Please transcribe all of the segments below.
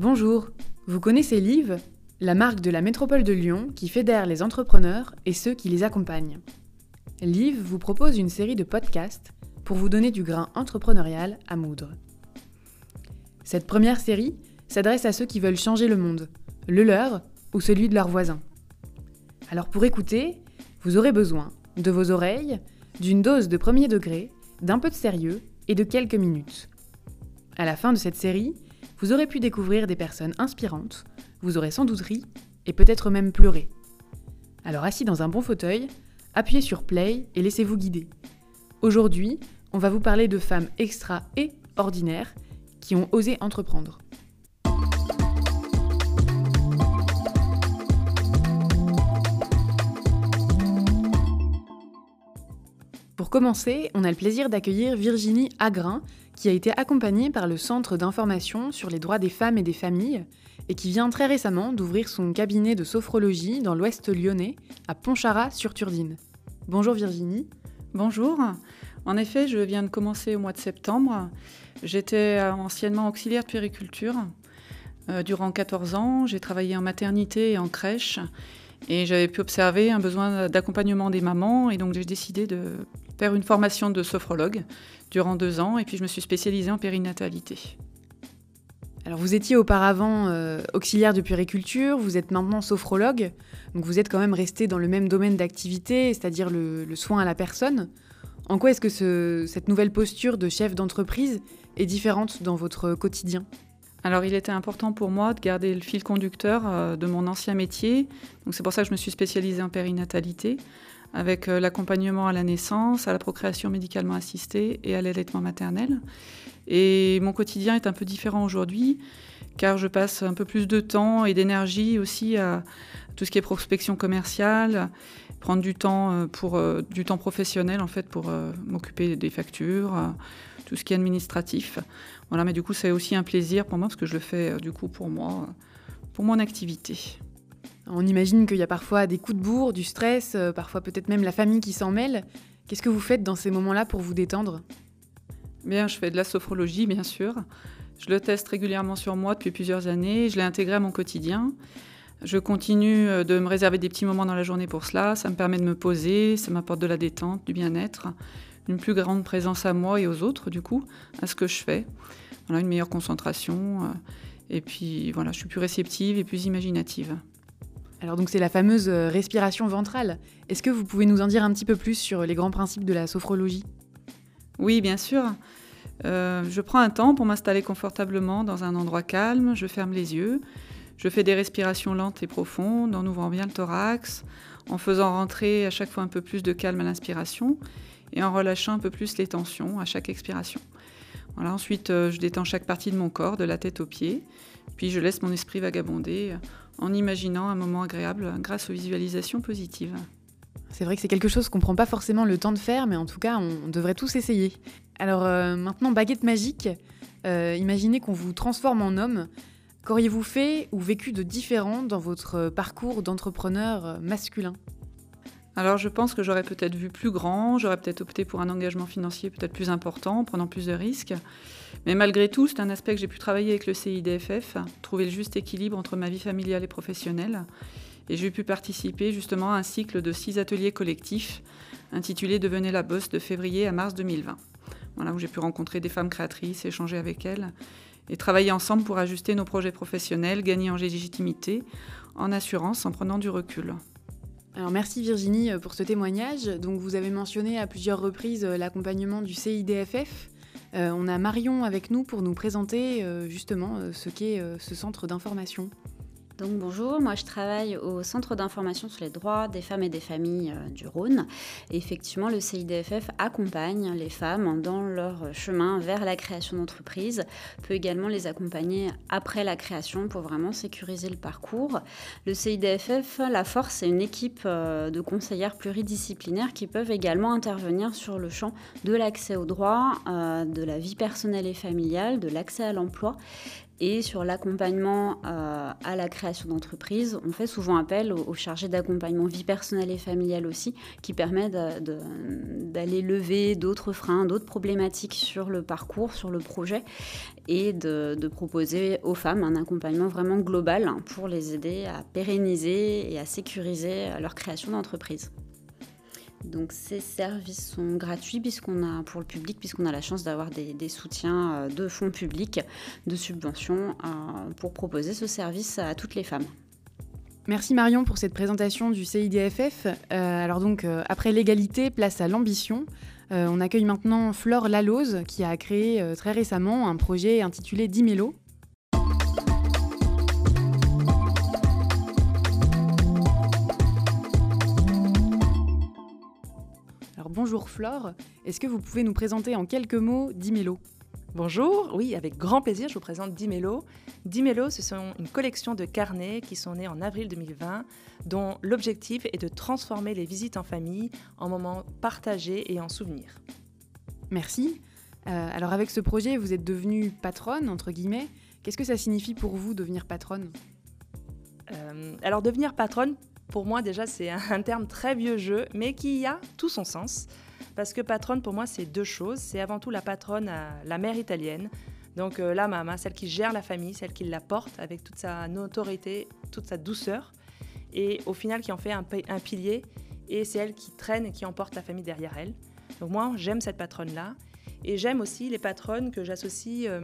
Bonjour, vous connaissez Live, la marque de la métropole de Lyon qui fédère les entrepreneurs et ceux qui les accompagnent. Live vous propose une série de podcasts pour vous donner du grain entrepreneurial à moudre. Cette première série s'adresse à ceux qui veulent changer le monde, le leur ou celui de leurs voisins. Alors pour écouter, vous aurez besoin de vos oreilles, d'une dose de premier degré, d'un peu de sérieux et de quelques minutes. À la fin de cette série, vous aurez pu découvrir des personnes inspirantes, vous aurez sans doute ri et peut-être même pleuré. Alors assis dans un bon fauteuil, appuyez sur Play et laissez-vous guider. Aujourd'hui, on va vous parler de femmes extra et ordinaires qui ont osé entreprendre. Pour commencer, on a le plaisir d'accueillir Virginie Agrin, qui a été accompagné par le Centre d'information sur les droits des femmes et des familles et qui vient très récemment d'ouvrir son cabinet de sophrologie dans l'ouest lyonnais, à Pontcharrat-sur-Turdine. Bonjour Virginie. Bonjour. En effet, je viens de commencer au mois de septembre. J'étais anciennement auxiliaire de puériculture. Euh, durant 14 ans, j'ai travaillé en maternité et en crèche et j'avais pu observer un besoin d'accompagnement des mamans et donc j'ai décidé de faire une formation de sophrologue durant deux ans et puis je me suis spécialisée en périnatalité. Alors vous étiez auparavant euh, auxiliaire de puériculture, vous êtes maintenant sophrologue, donc vous êtes quand même resté dans le même domaine d'activité, c'est-à-dire le, soin à la personne. En quoi est-ce que cette nouvelle posture de chef d'entreprise est différente dans votre quotidien? Alors il était important pour moi de garder le fil conducteur euh, de mon ancien métier. Donc c'est pour ça que je me suis spécialisée en périnatalité avec euh, l'accompagnement à la naissance, à la procréation médicalement assistée et à l'allaitement maternel. Et mon quotidien est un peu différent aujourd'hui, car je passe un peu plus de temps et d'énergie aussi à tout ce qui est prospection commerciale, prendre du temps euh, pour euh, du temps professionnel en fait pour m'occuper des factures, tout ce qui est administratif. Voilà, mais du coup c'est aussi un plaisir pour moi parce que je le fais du coup pour moi, pour mon activité. On imagine qu'il y a parfois des coups de bourre, du stress, euh, parfois peut-être même la famille qui s'en mêle. Qu'est-ce que vous faites dans ces moments-là pour vous détendre? Bien, je fais de la sophrologie, bien sûr. Je le teste régulièrement sur moi depuis plusieurs années. Je l'ai intégré à mon quotidien. Je continue euh, de me réserver des petits moments dans la journée pour cela. Ça me permet de me poser, ça m'apporte de la détente, du bien-être, une plus grande présence à moi et aux autres, du coup, à ce que je fais. Une meilleure concentration. Euh, et puis, voilà, je suis plus réceptive et plus imaginative. Alors donc c'est la fameuse euh, respiration ventrale. Est-ce que vous pouvez nous en dire un petit peu plus sur les grands principes de la sophrologie? Oui, bien sûr. Euh, je prends un temps pour m'installer confortablement dans un endroit calme, je ferme les yeux, je fais des respirations lentes et profondes en ouvrant bien le thorax, en faisant rentrer à chaque fois un peu plus de calme à l'inspiration et en relâchant un peu plus les tensions à chaque expiration. Ensuite, euh, je détends chaque partie de mon corps, de la tête aux pieds, puis je laisse mon esprit vagabonder en imaginant un moment agréable grâce aux visualisations positives. C'est vrai que c'est quelque chose qu'on ne prend pas forcément le temps de faire, mais en tout cas, on devrait tous essayer. Alors euh, maintenant, baguette magique, euh, imaginez qu'on vous transforme en homme. Qu'auriez-vous fait ou vécu de différent dans votre parcours d'entrepreneur masculin? Alors je pense que j'aurais peut-être vu plus grand, j'aurais peut-être opté pour un engagement financier peut-être plus important, prenant plus de risques. Mais malgré tout, c'est un aspect que j'ai pu travailler avec le CIDFF, trouver le juste équilibre entre ma vie familiale et professionnelle. Et j'ai pu participer justement à un cycle de six ateliers collectifs intitulé Devenez la bosse de février à mars 2020. Voilà, où j'ai pu rencontrer des femmes créatrices, échanger avec elles et travailler ensemble pour ajuster nos projets professionnels, gagner en légitimité, en assurance, en prenant du recul. Alors merci Virginie pour ce témoignage. Donc vous avez mentionné à plusieurs reprises euh, l'accompagnement du CIDFF. Euh, on a Marion avec nous pour nous présenter euh, justement ce qu'est ce centre d'information. Donc bonjour, moi je travaille au Centre d'information sur les droits des femmes et des familles euh, du Rhône. Effectivement, le CIDFF accompagne les femmes dans leur chemin vers la création d'entreprise, peut également les accompagner après la création pour vraiment sécuriser le parcours. Le CIDFF, la force, c'est une équipe euh, de conseillères pluridisciplinaires qui peuvent également intervenir sur le champ de l'accès aux droits, euh, de la vie personnelle et familiale, de l'accès à l'emploi Et sur l'accompagnement euh, à la création d'entreprise, on fait souvent appel aux, chargés d'accompagnement vie personnelle et familiale aussi, qui permet d'aller lever d'autres freins, d'autres problématiques sur le parcours, sur le projet, et de, de, proposer aux femmes un accompagnement vraiment global pour les aider à pérenniser et à sécuriser leur création d'entreprise. Donc ces services sont gratuits puisqu'on a pour le public puisqu'on a la chance d'avoir des, soutiens euh, de fonds publics, de subventions euh, pour proposer ce service à toutes les femmes. Merci Marion pour cette présentation du CIDFF. Euh, alors donc après l'égalité, place à l'ambition. on accueille maintenant Flore Lalose qui a créé très récemment un projet intitulé Dimelo bonjour Flore, est-ce que vous pouvez nous présenter en quelques mots Dimelo? Bonjour, oui, avec grand plaisir, je vous présente Dimelo. Dimelo, ce sont une collection de carnets qui sont nés en avril 2020, dont l'objectif est de transformer les visites en famille en moments partagés et en souvenirs. Merci. Euh, alors avec ce projet, vous êtes devenue patronne, entre guillemets. Qu'est-ce que ça signifie pour vous devenir patronne? Euh, Alors devenir patronne, pour moi, déjà, c'est un terme très vieux jeu, mais qui a tout son sens. Parce que patronne, pour moi, c'est deux choses. C'est avant tout la patronne, la mère italienne. Donc euh, la maman, celle qui gère la famille, celle qui la porte avec toute sa notoriété, toute sa douceur. Et au final, qui en fait un, pilier. Et c'est elle qui traîne et qui emporte la famille derrière elle. Donc moi, j'aime cette patronne-là. Et j'aime aussi les patronnes que j'associe euh,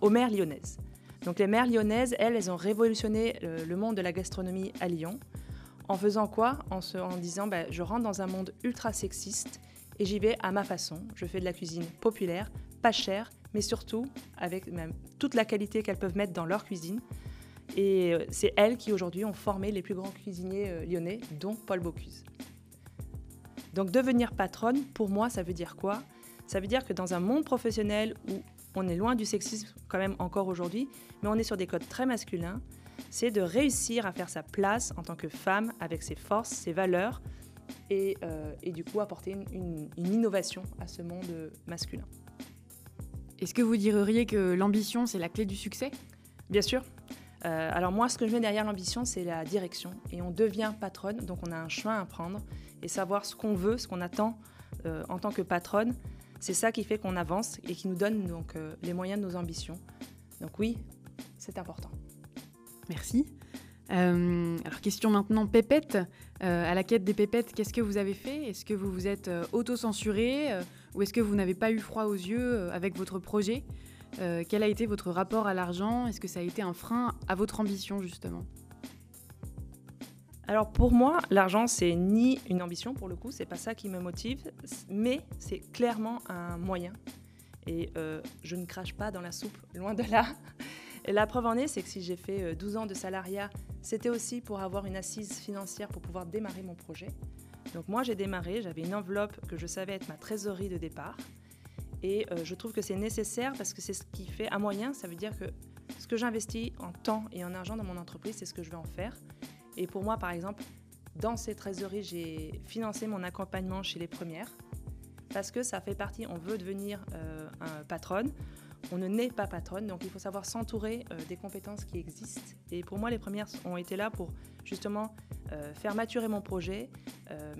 aux mères lyonnaises. Donc les mères lyonnaises, elles, elles ont révolutionné euh, le monde de la gastronomie à Lyon. En faisant quoi? En, disant bah, je rentre dans un monde ultra sexiste et j'y vais à ma façon. Je fais de la cuisine populaire, pas chère, mais surtout avec toute la qualité qu'elles peuvent mettre dans leur cuisine. Et euh, c'est elles qui aujourd'hui ont formé les plus grands cuisiniers euh, lyonnais, dont Paul Bocuse. Donc devenir patronne, pour moi, ça veut dire quoi? Ça veut dire que dans un monde professionnel où on est loin du sexisme quand même encore aujourd'hui, mais on est sur des codes très masculins, c'est de réussir à faire sa place en tant que femme avec ses forces, ses valeurs et, euh, du coup apporter une, innovation à ce monde masculin. Est-ce que vous diriez que l'ambition, c'est la clé du succès? Bien sûr. Euh, alors moi, ce que je mets derrière l'ambition, c'est la direction. Et on devient patronne, donc on a un chemin à prendre et savoir ce qu'on veut, ce qu'on attend euh, en tant que patronne. C'est ça qui fait qu'on avance et qui nous donne donc les moyens de nos ambitions. Donc oui, c'est important. Merci. Euh, alors question maintenant pépette. Euh, à la quête des pépettes, qu'est-ce que vous avez fait? Est-ce que vous vous êtes euh, auto-censuré ou est-ce que vous n'avez pas eu froid aux yeux avec votre projet? Quel a été votre rapport à l'argent? Est-ce que ça a été un frein à votre ambition justement? Alors pour moi, l'argent c'est ni une ambition pour le coup, c'est pas ça qui me motive, mais c'est clairement un moyen. Et je ne crache pas dans la soupe, loin de là. La preuve en est, c'est que si j'ai fait 12 euh, ans de salariat, c'était aussi pour avoir une assise financière pour pouvoir démarrer mon projet. Donc moi, j'ai démarré, j'avais une enveloppe que je savais être ma trésorerie de départ. Et euh, je trouve que c'est nécessaire parce que c'est ce qui fait un moyen. Ça veut dire que ce que j'investis en temps et en argent dans mon entreprise, c'est ce que je vais en faire. Et pour moi, par exemple, dans ces trésoreries, j'ai financé mon accompagnement chez les premières parce que ça fait partie, on veut devenir euh, un patronne, on ne naît pas patronne, donc il faut savoir s'entourer euh, des compétences qui existent. Et pour moi, les premières ont été là pour justement euh, faire maturer mon projet, euh,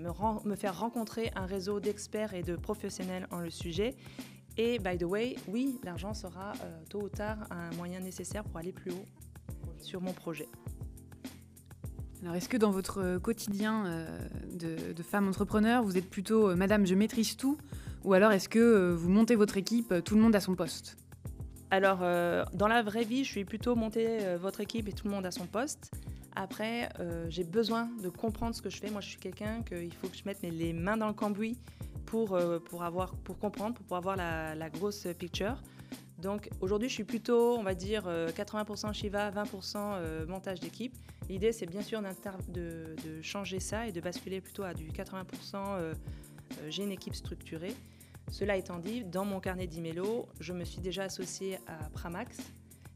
me, faire rencontrer un réseau d'experts et de professionnels en le sujet. Et by the way, oui, l'argent sera tôt ou tard un moyen nécessaire pour aller plus haut sur mon projet. Alors, est-ce que dans votre quotidien de, de, femme entrepreneur, vous êtes plutôt Madame, je maîtrise tout, ou alors est-ce que vous montez votre équipe, tout le monde à son poste? Alors, euh, dans la vraie vie, je suis plutôt monter euh, votre équipe et tout le monde à son poste. Après, euh, j'ai besoin de comprendre ce que je fais. Moi, je suis quelqu'un qu'il faut que je mette les mains dans le cambouis pour, pour, avoir, pour comprendre, pour pouvoir voir la, grosse picture. Donc, aujourd'hui, je suis plutôt, on va dire, 80% Shiva, 20% montage d'équipe. L'idée, c'est bien sûr de, de, changer ça et de basculer plutôt à du 80% j'ai une équipe structurée. Cela étant dit, dans mon carnet d'emails, je me suis déjà associée à Pramax,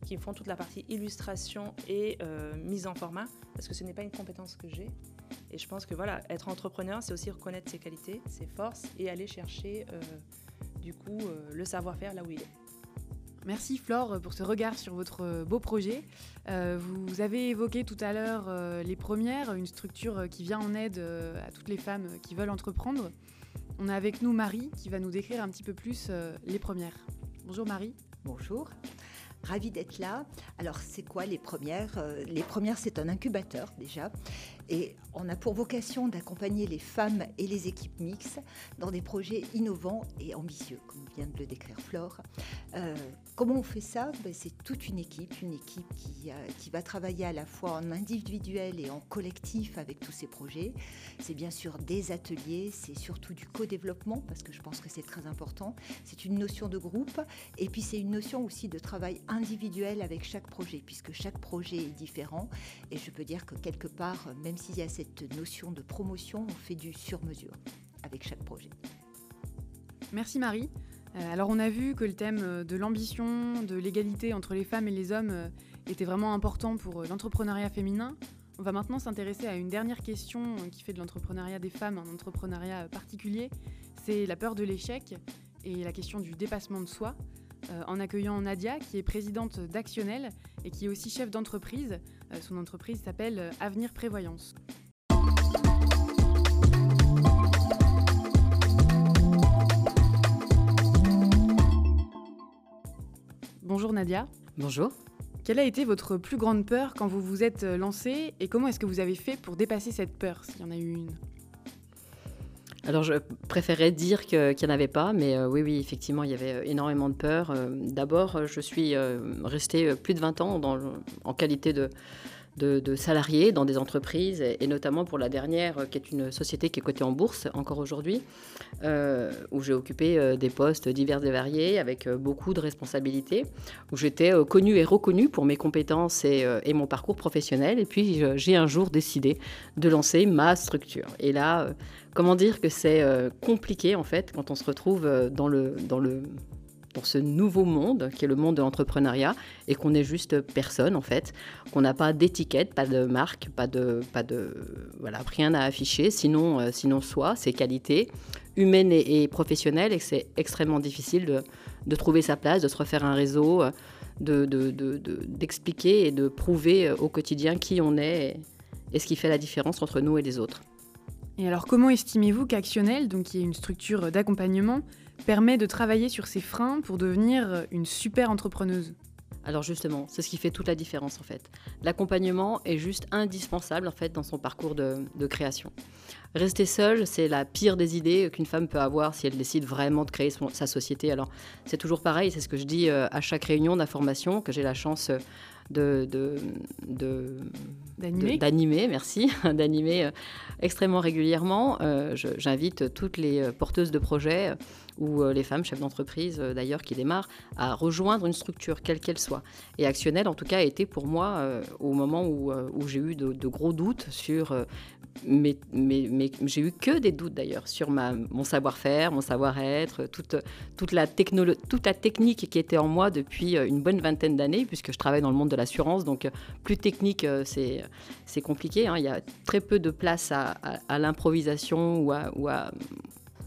qui font toute la partie illustration et euh, mise en format, parce que ce n'est pas une compétence que j'ai. Et je pense que voilà, être entrepreneur, c'est aussi reconnaître ses qualités, ses forces et aller chercher euh, du coup euh, le savoir-faire là où il est. Merci Flore pour ce regard sur votre beau projet. vous avez évoqué tout à l'heure les premières, une structure qui vient en aide à toutes les femmes qui veulent entreprendre. On a avec nous Marie qui va nous décrire un petit peu plus les premières. Bonjour Marie. Bonjour. Ravi d'être là. Alors, c'est quoi les premières euh, Les premières, c'est un incubateur déjà. Et on a pour vocation d'accompagner les femmes et les équipes mixtes dans des projets innovants et ambitieux, comme vient de le décrire Flore. Euh, comment on fait ça? Ben, C'est toute une équipe, une équipe qui, euh, qui va travailler à la fois en individuel et en collectif avec tous ces projets. C'est bien sûr des ateliers, c'est surtout du co-développement, parce que je pense que c'est très important. C'est une notion de groupe, et puis c'est une notion aussi de travail individuel avec chaque projet, puisque chaque projet est différent. Et je peux dire que quelque part, même s'il y a cette notion de promotion, on fait du sur-mesure avec chaque projet. Merci Marie. Euh, alors on a vu que le thème euh, de l'ambition, de l'égalité entre les femmes et les hommes euh, était vraiment important pour l'entrepreneuriat féminin. On va maintenant s'intéresser à une dernière question qui fait de l'entrepreneuriat des femmes un entrepreneuriat particulier. C'est la peur de l'échec et la question du dépassement de soi. en accueillant Nadia, qui est présidente d'Actionnel et qui est aussi chef d'entreprise. Son entreprise s'appelle Avenir Prévoyance. Bonjour Nadia. Bonjour. Quelle a été votre plus grande peur quand vous vous êtes lancée et comment est-ce que vous avez fait pour dépasser cette peur, s'il y en a eu une? Alors je préférais dire qu'il n'y en avait pas, mais euh, oui, oui, effectivement, il y avait énormément de peur. Euh, d'abord, je suis euh, restée plus de 20 ans en qualité de, de, salariés dans des entreprises, et, notamment pour la dernière, euh, qui est une société qui est cotée en bourse encore aujourd'hui, euh, où j'ai occupé euh, des postes divers et variés, avec beaucoup de responsabilités, où j'étais connue et reconnue pour mes compétences et, et mon parcours professionnel. Et puis j'ai un jour décidé de lancer ma structure. Et là, comment dire que c'est compliqué en fait quand on se retrouve dans le, dans le pour ce nouveau monde qui est le monde de l'entrepreneuriat et qu'on est juste personne en fait, qu'on n'a pas d'étiquette, pas de marque, pas de, pas de voilà, rien à afficher, sinon, euh, sinon soi, ses qualités humaines et, professionnelles et que c'est extrêmement difficile de, de, trouver sa place, de se refaire un réseau, euh, d'expliquer de, et de prouver euh, au quotidien qui on est et, et ce qui fait la différence entre nous et les autres. Et alors comment estimez-vous qu'Actionnel, donc qui est une structure d'accompagnement, permet de travailler sur ses freins pour devenir une super entrepreneuse alors justement, c'est ce qui fait toute la différence en fait. L'accompagnement est juste indispensable en fait dans son parcours de, création. Rester seule, c'est la pire des idées qu'une femme peut avoir si elle décide vraiment de créer sa société. Alors c'est toujours pareil, c'est ce que je dis euh, à chaque réunion d'information que j'ai la chance euh, de, d'animer, merci, d'animer euh, extrêmement régulièrement. Euh, j'invite toutes les porteuses de projets ou les femmes chefs d'entreprise d'ailleurs qui démarrent à rejoindre une structure quelle qu'elle soit. Et Actionnel en tout cas a été pour moi au moment où, j'ai eu de, gros doutes sur mais, mais, j'ai eu que des doutes d'ailleurs sur ma, mon savoir-faire, mon savoir-être, toute, toute, la toute la technique qui était en moi depuis une bonne vingtaine d'années, puisque je travaille dans le monde de l'assurance, donc plus technique, c'est c'est compliqué. Hein. Il y a très peu de place à, l'improvisation ou à,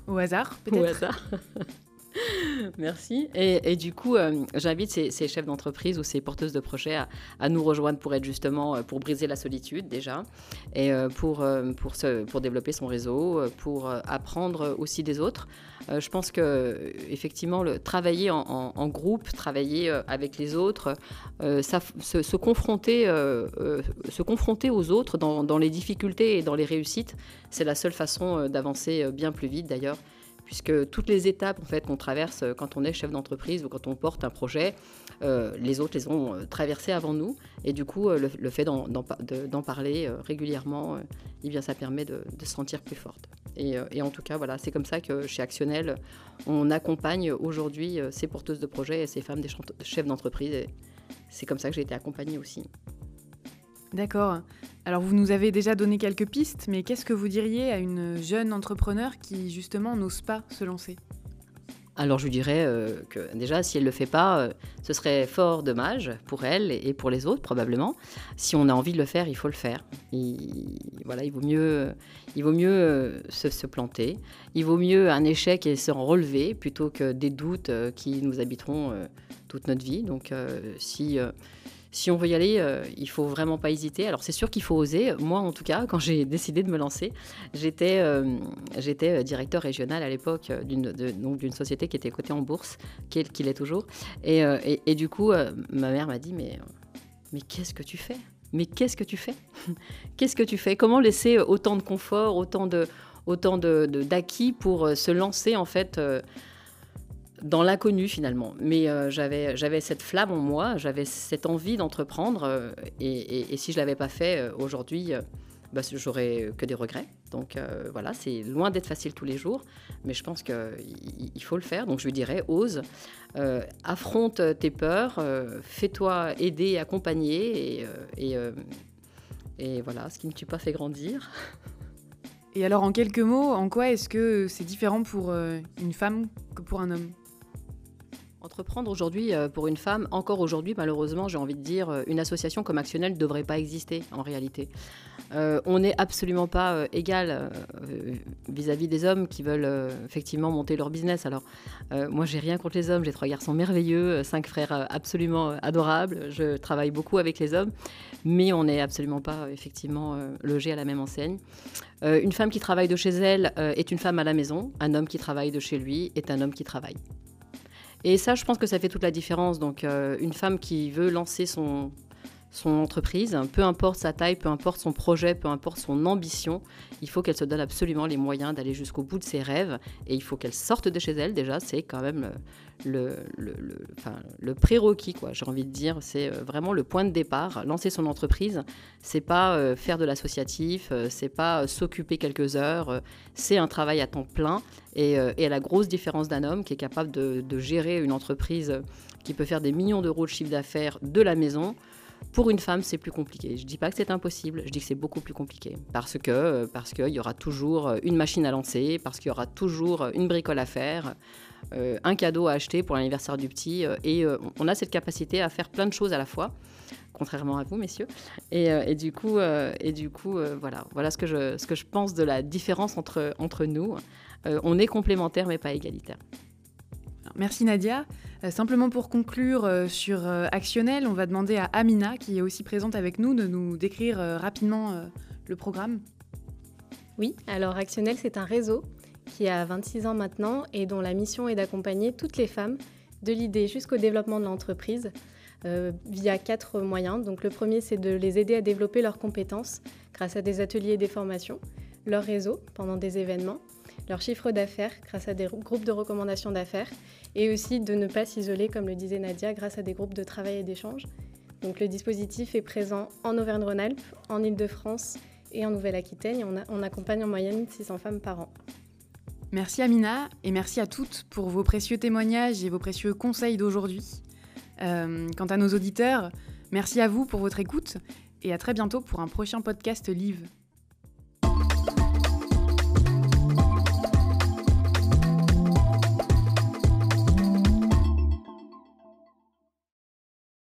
Au hasard, peut-être? Au hasard. Merci. Et, du coup, euh, j'invite ces, chefs d'entreprise ou ces porteuses de projets à, nous rejoindre pour être justement, euh, pour briser la solitude déjà, et euh, pour, pour, développer son réseau, pour apprendre aussi des autres. je pense que effectivement, le, travailler en, groupe, travailler avec les autres, se, confronter, se confronter aux autres dans les difficultés et dans les réussites, c'est la seule façon d'avancer bien plus vite d'ailleurs puisque toutes les étapes fait qu'on traverse euh, quand on est chef d'entreprise ou quand on porte un projet, euh, les autres les ont euh, traversés avant nous, et du coup le, fait d'en parler régulièrement, eh bien ça permet de, se sentir plus forte. Et, en tout cas voilà, c'est comme ça que chez Actionnel, on accompagne aujourd'hui ces porteuses de projets et ces femmes des chefs d'entreprise. Et c'est comme ça que j'ai été accompagnée aussi. D'accord. Alors vous nous avez déjà donné quelques pistes, mais qu'est-ce que vous diriez à une jeune entrepreneur qui justement n'ose pas se lancer? Alors je dirais euh, que déjà, si elle ne le fait pas, euh, ce serait fort dommage pour elle et pour les autres probablement. Si on a envie de le faire, il faut le faire. Il, voilà, il vaut mieux, il vaut mieux euh, se, planter. Il vaut mieux un échec et se relever plutôt que des doutes qui nous habiteront toute notre vie. Donc si si on veut y aller, euh, il faut vraiment pas hésiter. Alors c'est sûr qu'il faut oser. Moi, en tout cas, quand j'ai décidé de me lancer, j'étais euh, euh, directeur régional à l'époque d'une d'une société qui était cotée en bourse, qui est, toujours. Et, et, du coup, ma mère m'a dit mais mais qu'est-ce que tu fais? Mais qu'est-ce que tu fais? Qu'est-ce que tu fais? Comment laisser autant de confort, autant de autant de d'acquis pour se lancer en fait dans l'inconnu finalement. Mais euh, j'avais, j'avais cette flamme en moi, j'avais cette envie d'entreprendre. Euh, et, si je ne l'avais pas fait euh, aujourd'hui, bah, j'aurais que des regrets. Donc voilà, c'est loin d'être facile tous les jours, mais je pense qu'il faut le faire. Donc je lui dirais, ose, affronte tes peurs, fais-toi aider, accompagner. Et, et, et voilà, ce qui ne tue pas fait grandir. Et alors en quelques mots, en quoi est-ce que c'est différent pour une femme que pour un homme? Entreprendre aujourd'hui euh, pour une femme, encore aujourd'hui malheureusement, j'ai envie de dire, euh, une association comme Actionnel ne devrait pas exister en réalité. Euh, on n'est absolument pas égal vis-à-vis des hommes qui veulent effectivement monter leur business. Alors moi j'ai rien contre les hommes, j'ai trois garçons merveilleux, cinq frères absolument adorables, je travaille beaucoup avec les hommes, mais on n'est absolument pas effectivement logé à la même enseigne. une femme qui travaille de chez elle est une femme à la maison, un homme qui travaille de chez lui est un homme qui travaille. Et ça, je pense que ça fait toute la différence. Donc, euh, une femme qui veut lancer son, son entreprise, peu importe sa taille, peu importe son projet, peu importe son ambition, il faut qu'elle se donne absolument les moyens d'aller jusqu'au bout de ses rêves et il faut qu'elle sorte de chez elle. Déjà, c'est quand même le, prérequis. J'ai envie de dire, c'est euh, vraiment le point de départ. Lancer son entreprise, c'est pas euh, faire de l'associatif, euh, c'est pas s'occuper quelques heures, c'est un travail à temps plein et, à la grosse différence d'un homme qui est capable de gérer une entreprise qui peut faire des millions d'euros de chiffre d'affaires de la maison. Pour une femme, c'est plus compliqué. Je ne dis pas que c'est impossible, je dis que c'est beaucoup plus compliqué. Parce que euh, parce qu'il y aura toujours euh, une machine à lancer, parce qu'il y aura toujours euh, une bricole à faire, un cadeau à acheter pour l'anniversaire du petit. et on a cette capacité à faire plein de choses à la fois, contrairement à vous, messieurs. Et, du coup, et du coup voilà, voilà ce que, je, ce que je pense de la différence entre, entre nous. on est complémentaires, mais pas égalitaires. Merci Nadia. Euh, simplement pour conclure euh, sur euh, Actionnel, on va demander à Amina, qui est aussi présente avec nous, de nous décrire rapidement le programme. Oui, alors Actionnel, c'est un réseau qui a 26 ans maintenant et dont la mission est d'accompagner toutes les femmes de l'idée jusqu'au développement de l'entreprise via quatre moyens. Donc le premier, c'est de les aider à développer leurs compétences grâce à des ateliers et des formations, leur réseau pendant des événements, leur chiffre d'affaires grâce à des groupes de recommandations d'affaires et aussi de ne pas s'isoler, comme le disait Nadia, grâce à des groupes de travail et d'échange. Donc le dispositif est présent en Auvergne-Rhône-Alpes, en Ile-de-France et en Nouvelle-Aquitaine on, accompagne en moyenne 600 femmes par an. Merci Amina et merci à toutes pour vos précieux témoignages et vos précieux conseils d'aujourd'hui. Euh, quant à nos auditeurs, merci à vous pour votre écoute et à très bientôt pour un prochain podcast Live.